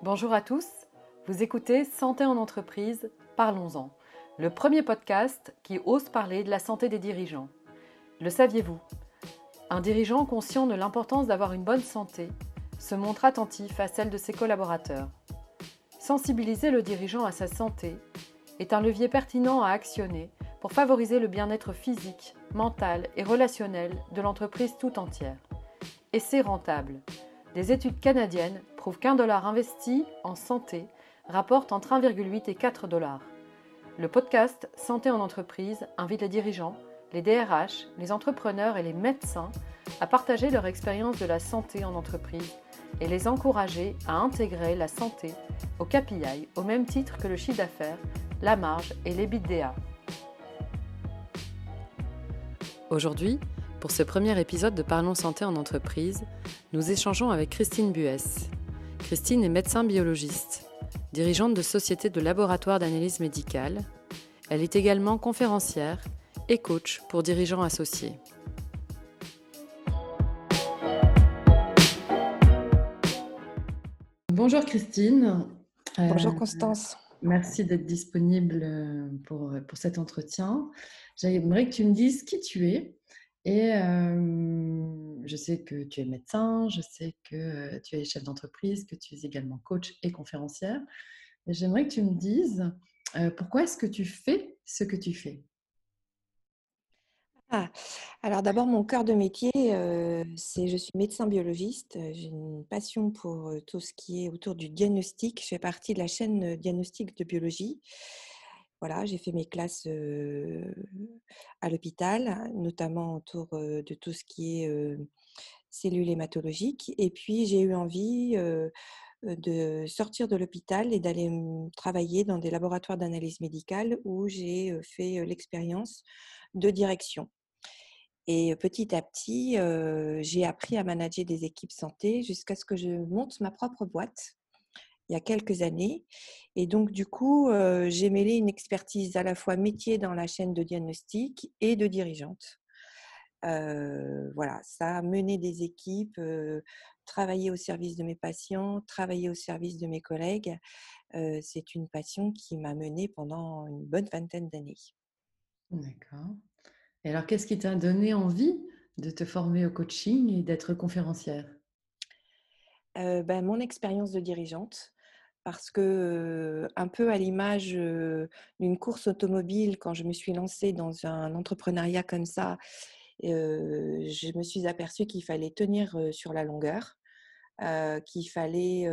Bonjour à tous, vous écoutez Santé en entreprise, parlons-en, le premier podcast qui ose parler de la santé des dirigeants. Le saviez-vous? Un dirigeant conscient de l'importance d'avoir une bonne santé se montre attentif à celle de ses collaborateurs. Sensibiliser le dirigeant à sa santé est un levier pertinent à actionner pour favoriser le bien-être physique, mental et relationnel de l'entreprise tout entière. Et c'est rentable. Des études canadiennes qu'un dollar investi en santé rapporte entre 1,8 et 4 dollars. Le podcast Santé en entreprise invite les dirigeants, les DRH, les entrepreneurs et les médecins à partager leur expérience de la santé en entreprise et les encourager à intégrer la santé au KPI au même titre que le chiffre d'affaires, la marge et l'EBITDA. Aujourd'hui, pour ce premier épisode de Parlons Santé en entreprise, nous échangeons avec Christine Buès. Christine est médecin biologiste, dirigeante de sociétés de laboratoires d'analyse médicale. Elle est également conférencière et coach pour dirigeants associés. Bonjour Christine. Bonjour euh, Constance. merci d'être disponible euh, pour, pour cet entretien. J'aimerais que tu me dises qui tu es et je sais que tu es médecin, je sais que tu es chef d'entreprise, que tu es également coach et conférencière. J'aimerais que tu me dises pourquoi est-ce que tu fais ce que tu fais? Ah, alors d'abord, mon cœur de métier, c'est je suis médecin biologiste. J'ai une passion pour tout ce qui est autour du diagnostic. Je fais partie de la chaîne diagnostic de biologie. Voilà, j'ai fait mes classes à l'hôpital, notamment autour de tout ce qui est cellules hématologiques. Et puis, j'ai eu envie de sortir de l'hôpital et d'aller travailler dans des laboratoires d'analyse médicale où j'ai fait l'expérience de direction. Et petit à petit, j'ai appris à manager des équipes santé jusqu'à ce que je monte ma propre boîte il y a quelques années. Et donc, du coup, j'ai mêlé une expertise à la fois métier dans la chaîne de diagnostic et de dirigeante. voilà, ça a mené des équipes, travailler au service de mes patients, travailler au service de mes collègues. c'est une passion qui m'a menée pendant une bonne vingtaine d'années. D'accord. Et alors, qu'est-ce qui t'a donné envie de te former au coaching et d'être conférencière? Ben, Mon expérience de dirigeante parce que, un peu à l'image d'une course automobile, quand je me suis lancée dans un entrepreneuriat comme ça, je me suis aperçue qu'il fallait tenir sur la longueur, qu'il fallait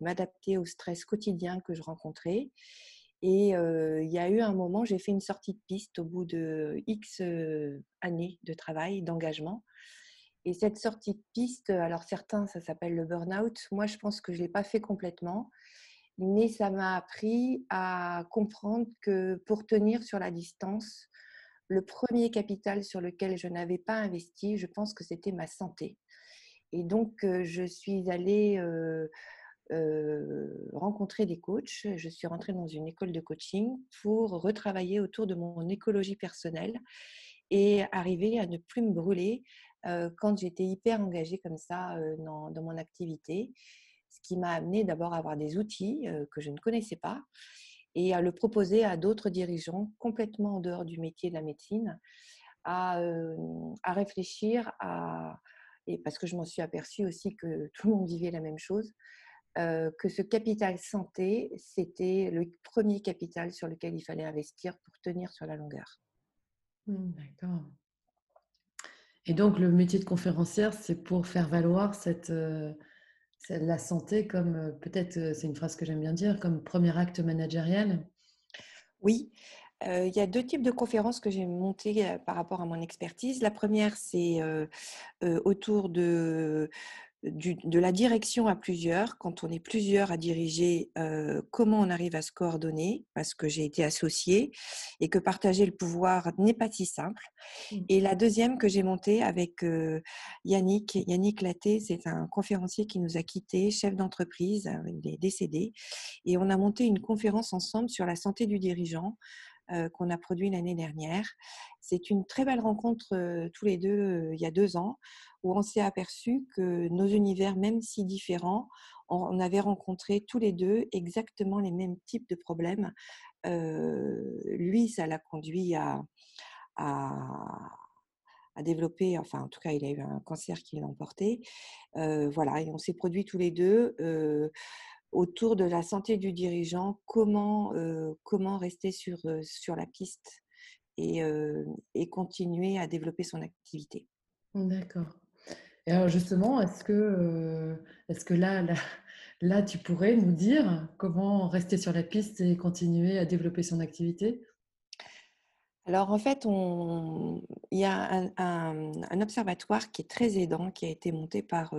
m'adapter au stress quotidien que je rencontrais. Et il y a eu un moment, j'ai fait une sortie de piste au bout de X années de travail, d'engagement. Et cette sortie de piste, alors certains, ça s'appelle le burn-out. Moi, je pense que je ne l'ai pas fait complètement mais ça m'a appris à comprendre que pour tenir sur la distance, le premier capital sur lequel je n'avais pas investi, je pense que c'était ma santé. Et donc, je suis allée rencontrer des coachs. Je suis rentrée dans une école de coaching pour retravailler autour de mon écologie personnelle et arriver à ne plus me brûler quand j'étais hyper engagée comme ça dans, dans mon activité ce qui m'a amené d'abord à avoir des outils que je ne connaissais pas et à le proposer à d'autres dirigeants complètement en dehors du métier de la médecine, à, réfléchir à, et parce que je m'en suis aperçue aussi que tout le monde vivait la même chose, que ce capital santé, c'était le premier capital sur lequel il fallait investir pour tenir sur la longueur. Mmh, d'accord. Et donc, le métier de conférencière, c'est pour faire valoir cette, la santé comme, euh, peut-être, euh, c'est une phrase que j'aime bien dire, comme premier acte managériel Oui, euh, il y a deux types de conférences que j'ai montées par rapport à mon expertise. La première, c'est autour de de la direction à plusieurs, quand on est plusieurs à diriger, comment on arrive à se coordonner, parce que j'ai été associée et que partager le pouvoir n'est pas si simple. Mmh. Et la deuxième que j'ai montée avec Yannick, Yannick Laté, c'est un conférencier qui nous a quittés, chef d'entreprise, il est décédé, et on a monté une conférence ensemble sur la santé du dirigeant. qu'on a produit l'année dernière. C'est une très belle rencontre tous les deux il y a deux ans où on s'est aperçu que nos univers, même si différents, on avait rencontré tous les deux exactement les mêmes types de problèmes. lui, ça l'a conduit à, développer, enfin en tout cas il a eu un cancer qui l'a emporté. voilà, et on s'est produits tous les deux autour de la santé du dirigeant, comment, comment rester sur, sur la piste et, et continuer à développer son activité. D'accord. Et alors justement, est-ce que, que là, tu pourrais nous dire comment rester sur la piste et continuer à développer son activité? Alors en fait, il y a un, observatoire qui est très aidant, qui a été monté par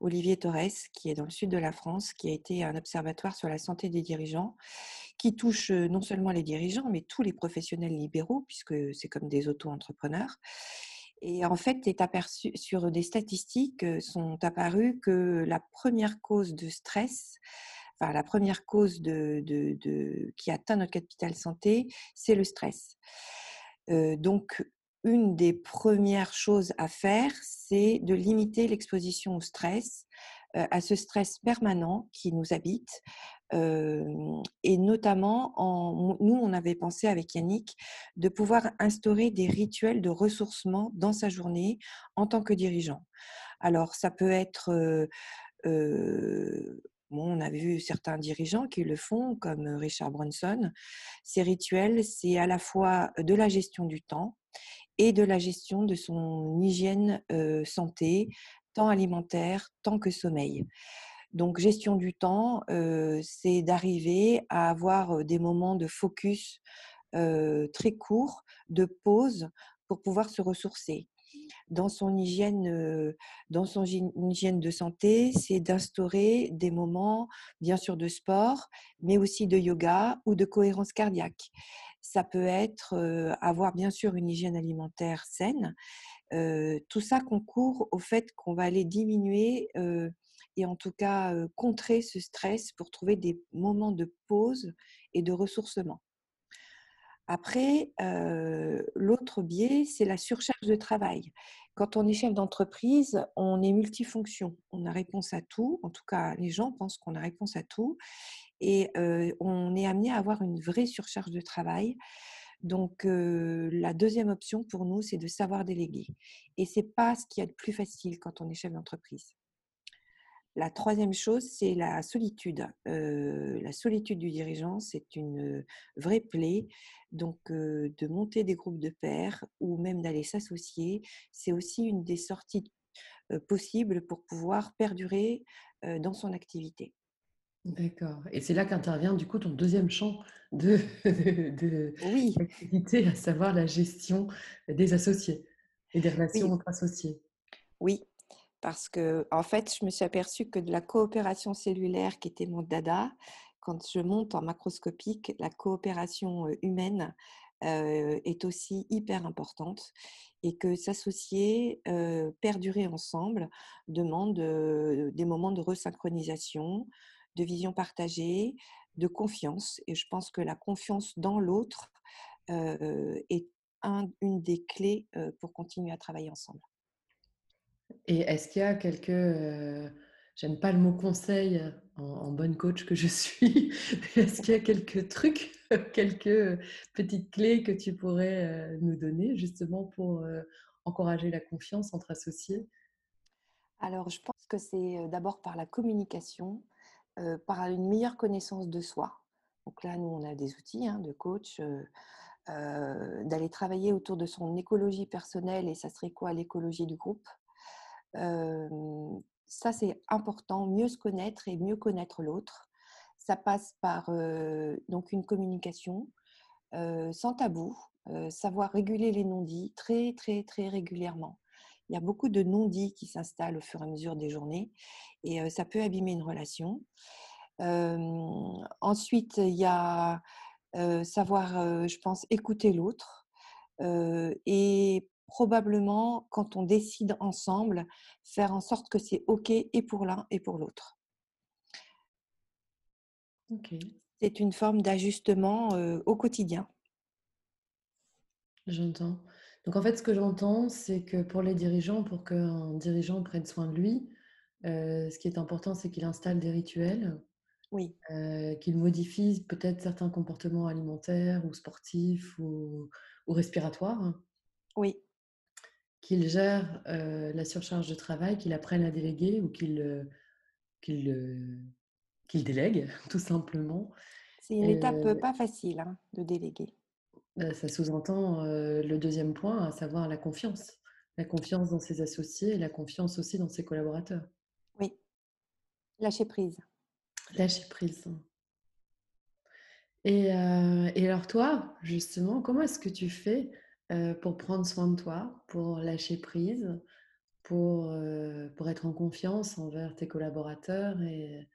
Olivier Torres, qui est dans le sud de la France, qui a été un observatoire sur la santé des dirigeants, qui touche non seulement les dirigeants, mais tous les professionnels libéraux, puisque c'est comme des auto-entrepreneurs. Et en fait, est aperçu, sur des statistiques, sont apparues que la première cause de stress, enfin, la première cause de, de, qui atteint notre capital santé, c'est le stress. donc, une des premières choses à faire, c'est de limiter l'exposition au stress, à ce stress permanent qui nous habite. et notamment, en, nous, on avait pensé avec Yannick de pouvoir instaurer des rituels de ressourcement dans sa journée en tant que dirigeant. Alors, ça peut être on a vu certains dirigeants qui le font, comme Richard Branson. Ces rituels, c'est à la fois de la gestion du temps et de la gestion de son hygiène santé, alimentaire, tant que sommeil. Donc, gestion du temps, c'est d'arriver à avoir des moments de focus très courts, de pause pour pouvoir se ressourcer dans son hygiène, dans son hygiène de santé, c'est d'instaurer des moments, bien sûr, de sport, mais aussi de yoga ou de cohérence cardiaque. Ça peut être avoir, bien sûr, une hygiène alimentaire saine. Tout ça concourt au fait qu'on va aller diminuer et en tout cas contrer ce stress pour trouver des moments de pause et de ressourcement. Après, l'autre biais, c'est la surcharge de travail. Quand on est chef d'entreprise, on est multifonction. On a réponse à tout. En tout cas, les gens pensent qu'on a réponse à tout. Et on est amené à avoir une vraie surcharge de travail. Donc, la deuxième option pour nous, c'est de savoir déléguer. Et ce n'est pas ce qui est le plus facile quand on est chef d'entreprise. La troisième chose, c'est la solitude. la solitude du dirigeant, c'est une vraie plaie. Donc, de monter des groupes de pairs ou même d'aller s'associer, c'est aussi une des sorties possibles pour pouvoir perdurer dans son activité. D'accord. Et c'est là qu'intervient du coup ton deuxième champ de, de, oui. à savoir la gestion des associés et des relations entre associés. Oui, parce que en fait, je me suis aperçue que de la coopération cellulaire qui était mon dada, quand je monte en macroscopique, la coopération humaine est aussi hyper importante et que s'associer, perdurer ensemble demande des moments de resynchronisation, de vision partagée, de confiance. Et je pense que la confiance dans l'autre est une des clés pour continuer à travailler ensemble. Et est-ce qu'il y a quelques, j'aime pas le mot conseil en, bonne coach que je suis, est-ce qu'il y a quelques trucs, quelques petites clés que tu pourrais nous donner justement pour encourager la confiance entre associés? Alors, je pense que c'est d'abord par la communication, par une meilleure connaissance de soi. Donc là, nous, on a des outils hein, de coach. d'aller travailler autour de son écologie personnelle et ça serait quoi l'écologie du groupe ça, c'est important, mieux se connaître et mieux connaître l'autre. Ça passe par donc une communication sans tabou, savoir réguler les non-dits très, très, très régulièrement. Il y a beaucoup de non-dits qui s'installent au fur et à mesure des journées et ça peut abîmer une relation. ensuite, il y a savoir, je pense, écouter l'autre et probablement, quand on décide ensemble, faire en sorte que c'est OK et pour l'un et pour l'autre. C'est une forme d'ajustement au quotidien. J'entends. Donc en fait, ce que j'entends, c'est que pour les dirigeants, pour qu'un dirigeant prenne soin de lui, heu, ce qui est important, c'est qu'il installe des rituels, Oui, heu, qu'il modifie peut-être certains comportements alimentaires ou sportifs ou ou respiratoires, hein, oui, qu'il gère, heu, la surcharge de travail, qu'il apprenne à déléguer ou qu'il, heu, qu'il délègue tout simplement. c'est une étape pas facile hein, de déléguer. Bah, ça sous-entend, le deuxième point, à savoir la confiance. La confiance dans ses associés et la confiance aussi dans ses collaborateurs. Oui, lâcher prise. Lâcher prise. Et alors toi, justement, comment est-ce que tu fais, pour prendre soin de toi, pour lâcher prise, pour, pour être en confiance envers tes collaborateurs et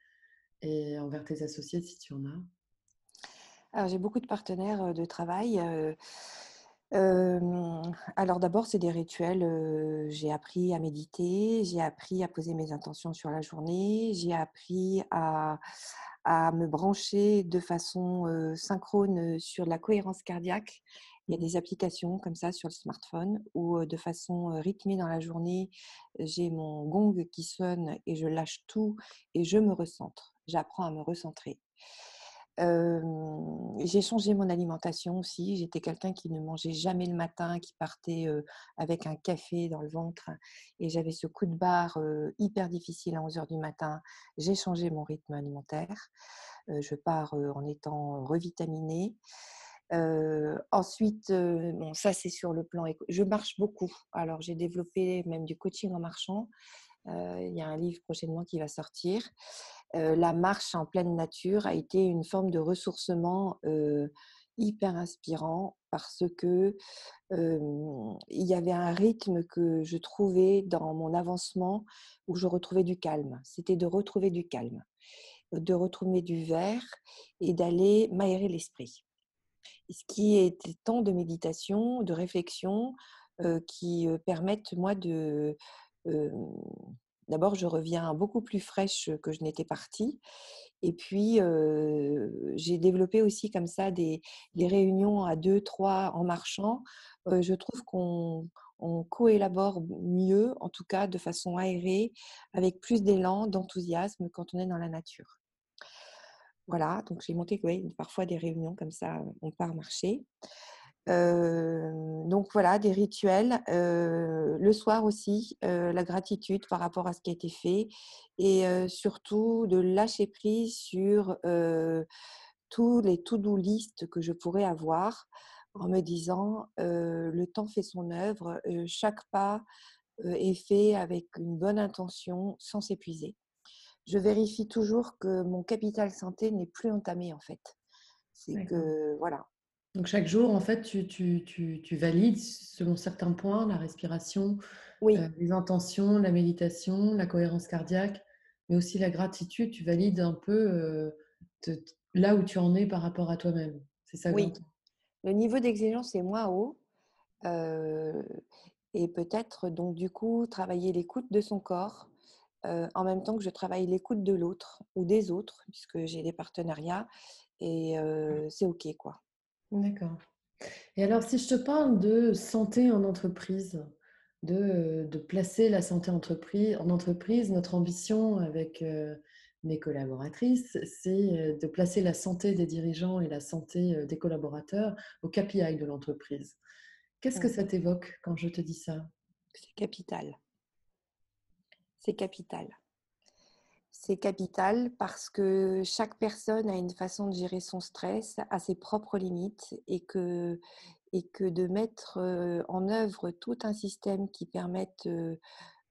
et envers tes associés si tu en as? Alors j'ai beaucoup de partenaires, de travail, alors d'abord c'est des rituels, j'ai appris à méditer, j'ai appris à poser mes intentions sur la journée, j'ai appris à à me brancher de façon, synchrone, sur la cohérence cardiaque. Il y a Mmh. des applications comme ça sur le smartphone où, de façon, rythmée dans la journée, j'ai mon gong qui sonne et je lâche tout et je me recentre. J'apprends à me recentrer. J'ai changé mon alimentation aussi. J'étais quelqu'un qui ne mangeait jamais le matin, qui partait, avec un café dans le ventre et j'avais ce coup de barre, hyper difficile à onze heures du matin. J'ai changé mon rythme alimentaire. Je pars, en étant revitaminée. Ensuite, bon ça c'est sur le plan éco je marche beaucoup. Alors j'ai développé même du coaching en marchant. Heu, il y a un livre prochainement qui va sortir. Heu, la marche en pleine nature a été une forme de ressourcement, heu, hyper inspirant parce que, il y avait un rythme que je trouvais dans mon avancement où je retrouvais du calme. C'était de retrouver du calme, de retrouver du vert et d'aller m'aérer l'esprit. Ce qui est temps de méditation, de réflexion, qui, permettent moi de, d'abord je reviens beaucoup plus fraîche que je n'étais partie et puis, j'ai développé aussi comme ça des réunions à deux, trois en marchant. Je trouve qu'on on coélabore mieux, en tout cas de façon aérée, avec plus d'élan, d'enthousiasme quand on est dans la nature. Voilà, donc j'ai monté, parfois des réunions comme ça, on part marcher. Donc voilà, des rituels. Le soir aussi, la gratitude par rapport à ce qui a été fait et surtout de lâcher prise sur, tous les to-do list que je pourrais avoir en me disant, «Le temps fait son œuvre, chaque pas, est fait avec une bonne intention sans s'épuiser». Je vérifie toujours que mon capital santé n'est plus entamé en fait. C'est que voilà. Donc chaque jour, en fait, tu tu tu tu valides selon certains points, la respiration, Oui, heu, les intentions, la méditation, la cohérence cardiaque, mais aussi la gratitude. Tu valides un peu, te t là où tu en es par rapport à toi-même. C'est ça oui. Le niveau d'exigence est moins haut, heu et peut-être donc du coup travailler l'écoute de son corps, en même temps que je travaille l'écoute de l'autre ou des autres puisque j'ai des partenariats et c'est OK quoi. D'accord. Et alors, si je te parle de santé en entreprise, de, de placer la santé entreprise en entreprise, notre ambition avec, heu, mes collaboratrices, c'est, heu, de placer la santé des dirigeants et la santé, heu, des collaborateurs au KPI de l'entreprise. Qu'est-ce que ça t'évoque quand je te dis ça? C'est capital, c'est capital. C'est capital parce que chaque personne a une façon de gérer son stress, a ses propres limites et que de mettre, en œuvre tout un système qui permette,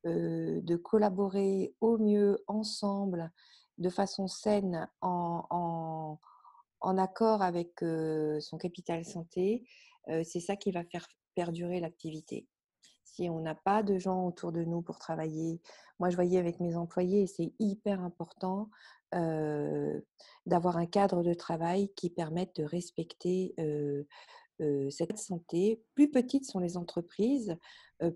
de collaborer au mieux ensemble, de façon saine, en accord avec, son capital santé, c'est ça qui va faire perdurer l'activité. Si on n'a pas de gens autour de nous pour travailler. Moi je voyais avec mes employés, c'est hyper important, d'avoir un cadre de travail qui permette de respecter, cette santé, plus petites sont les entreprises,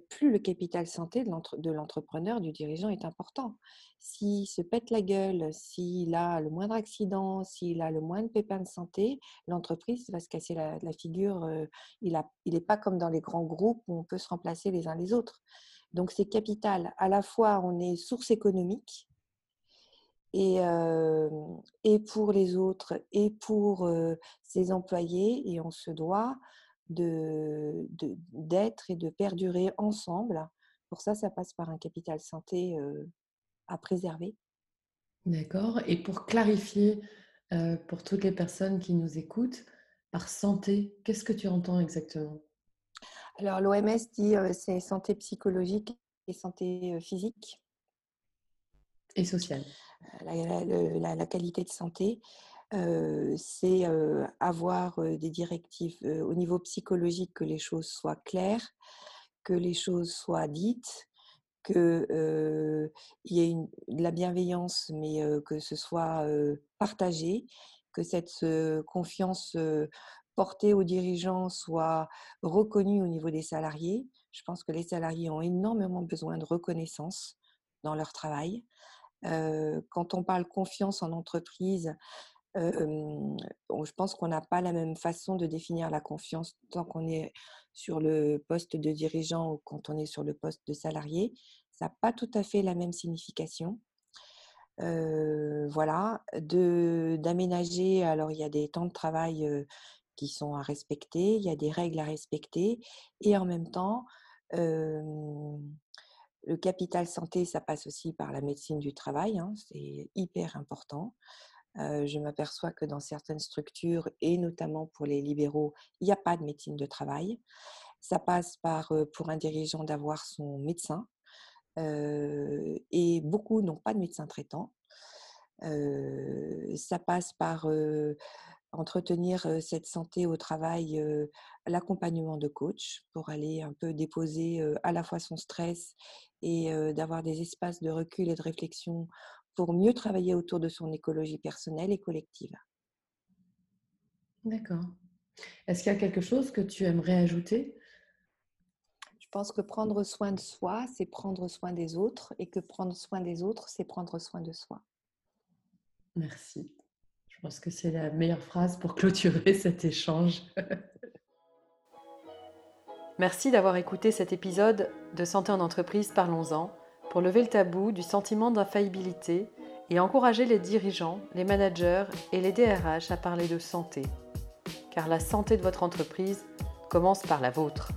plus le capital santé de l'entrepreneur, du dirigeant est important. S'il se pète la gueule, s'il a le moindre accident, s'il a le moindre pépin de santé, l'entreprise va se casser la, figure. il n'est pas comme dans les grands groupes où on peut se remplacer les uns les autres. Donc c'est capital. À la fois, on est source économique, et, et pour les autres et pour ses employés et on se doit de, d'être et de perdurer ensemble. Pour ça, ça passe par un capital santé à préserver. D'accord. Et pour clarifier pour toutes les personnes qui nous écoutent, par santé, qu'est-ce que tu entends exactement? Alors l'OMS dit c'est santé psychologique et santé physique. Et sociale la, qualité de santé, c'est avoir des directives au niveau psychologique, que les choses soient claires, que les choses soient dites, qu'il y ait de la bienveillance, mais que ce soit partagé, que cette confiance portée aux dirigeants soit reconnue au niveau des salariés. Je pense que les salariés ont énormément besoin de reconnaissance dans leur travail quand on parle confiance en entreprise, je pense qu'on n'a pas la même façon de définir la confiance tant qu'on est sur le poste de dirigeant ou quand on est sur le poste de salarié. Ça n'a pas tout à fait la même signification. voilà, d'aménager. Alors, il y a des temps de travail qui sont à respecter, il y a des règles à respecter, et en même temps, le capital santé, ça passe aussi par la médecine du travail, hein, c'est hyper important. je m'aperçois que dans certaines structures, et notamment pour les libéraux, il n'y a pas de médecine de travail. Ça passe par, pour un dirigeant, d'avoir son médecin. et beaucoup n'ont pas de médecin traitant. ça passe par entretenir cette santé au travail, l'accompagnement de coach pour aller un peu déposer à la fois son stress et d'avoir des espaces de recul et de réflexion pour mieux travailler autour de son écologie personnelle et collective. D'accord. Est-ce qu'il y a quelque chose que tu aimerais ajouter? Je pense que prendre soin de soi, c'est prendre soin des autres et que prendre soin des autres, c'est prendre soin de soi. Merci. Je pense que c'est la meilleure phrase pour clôturer cet échange. Merci d'avoir écouté cet épisode de Santé en entreprise Parlons-en pour lever le tabou du sentiment d'infaillibilité et encourager les dirigeants, les managers et les DRH à parler de santé. Car la santé de votre entreprise commence par la vôtre.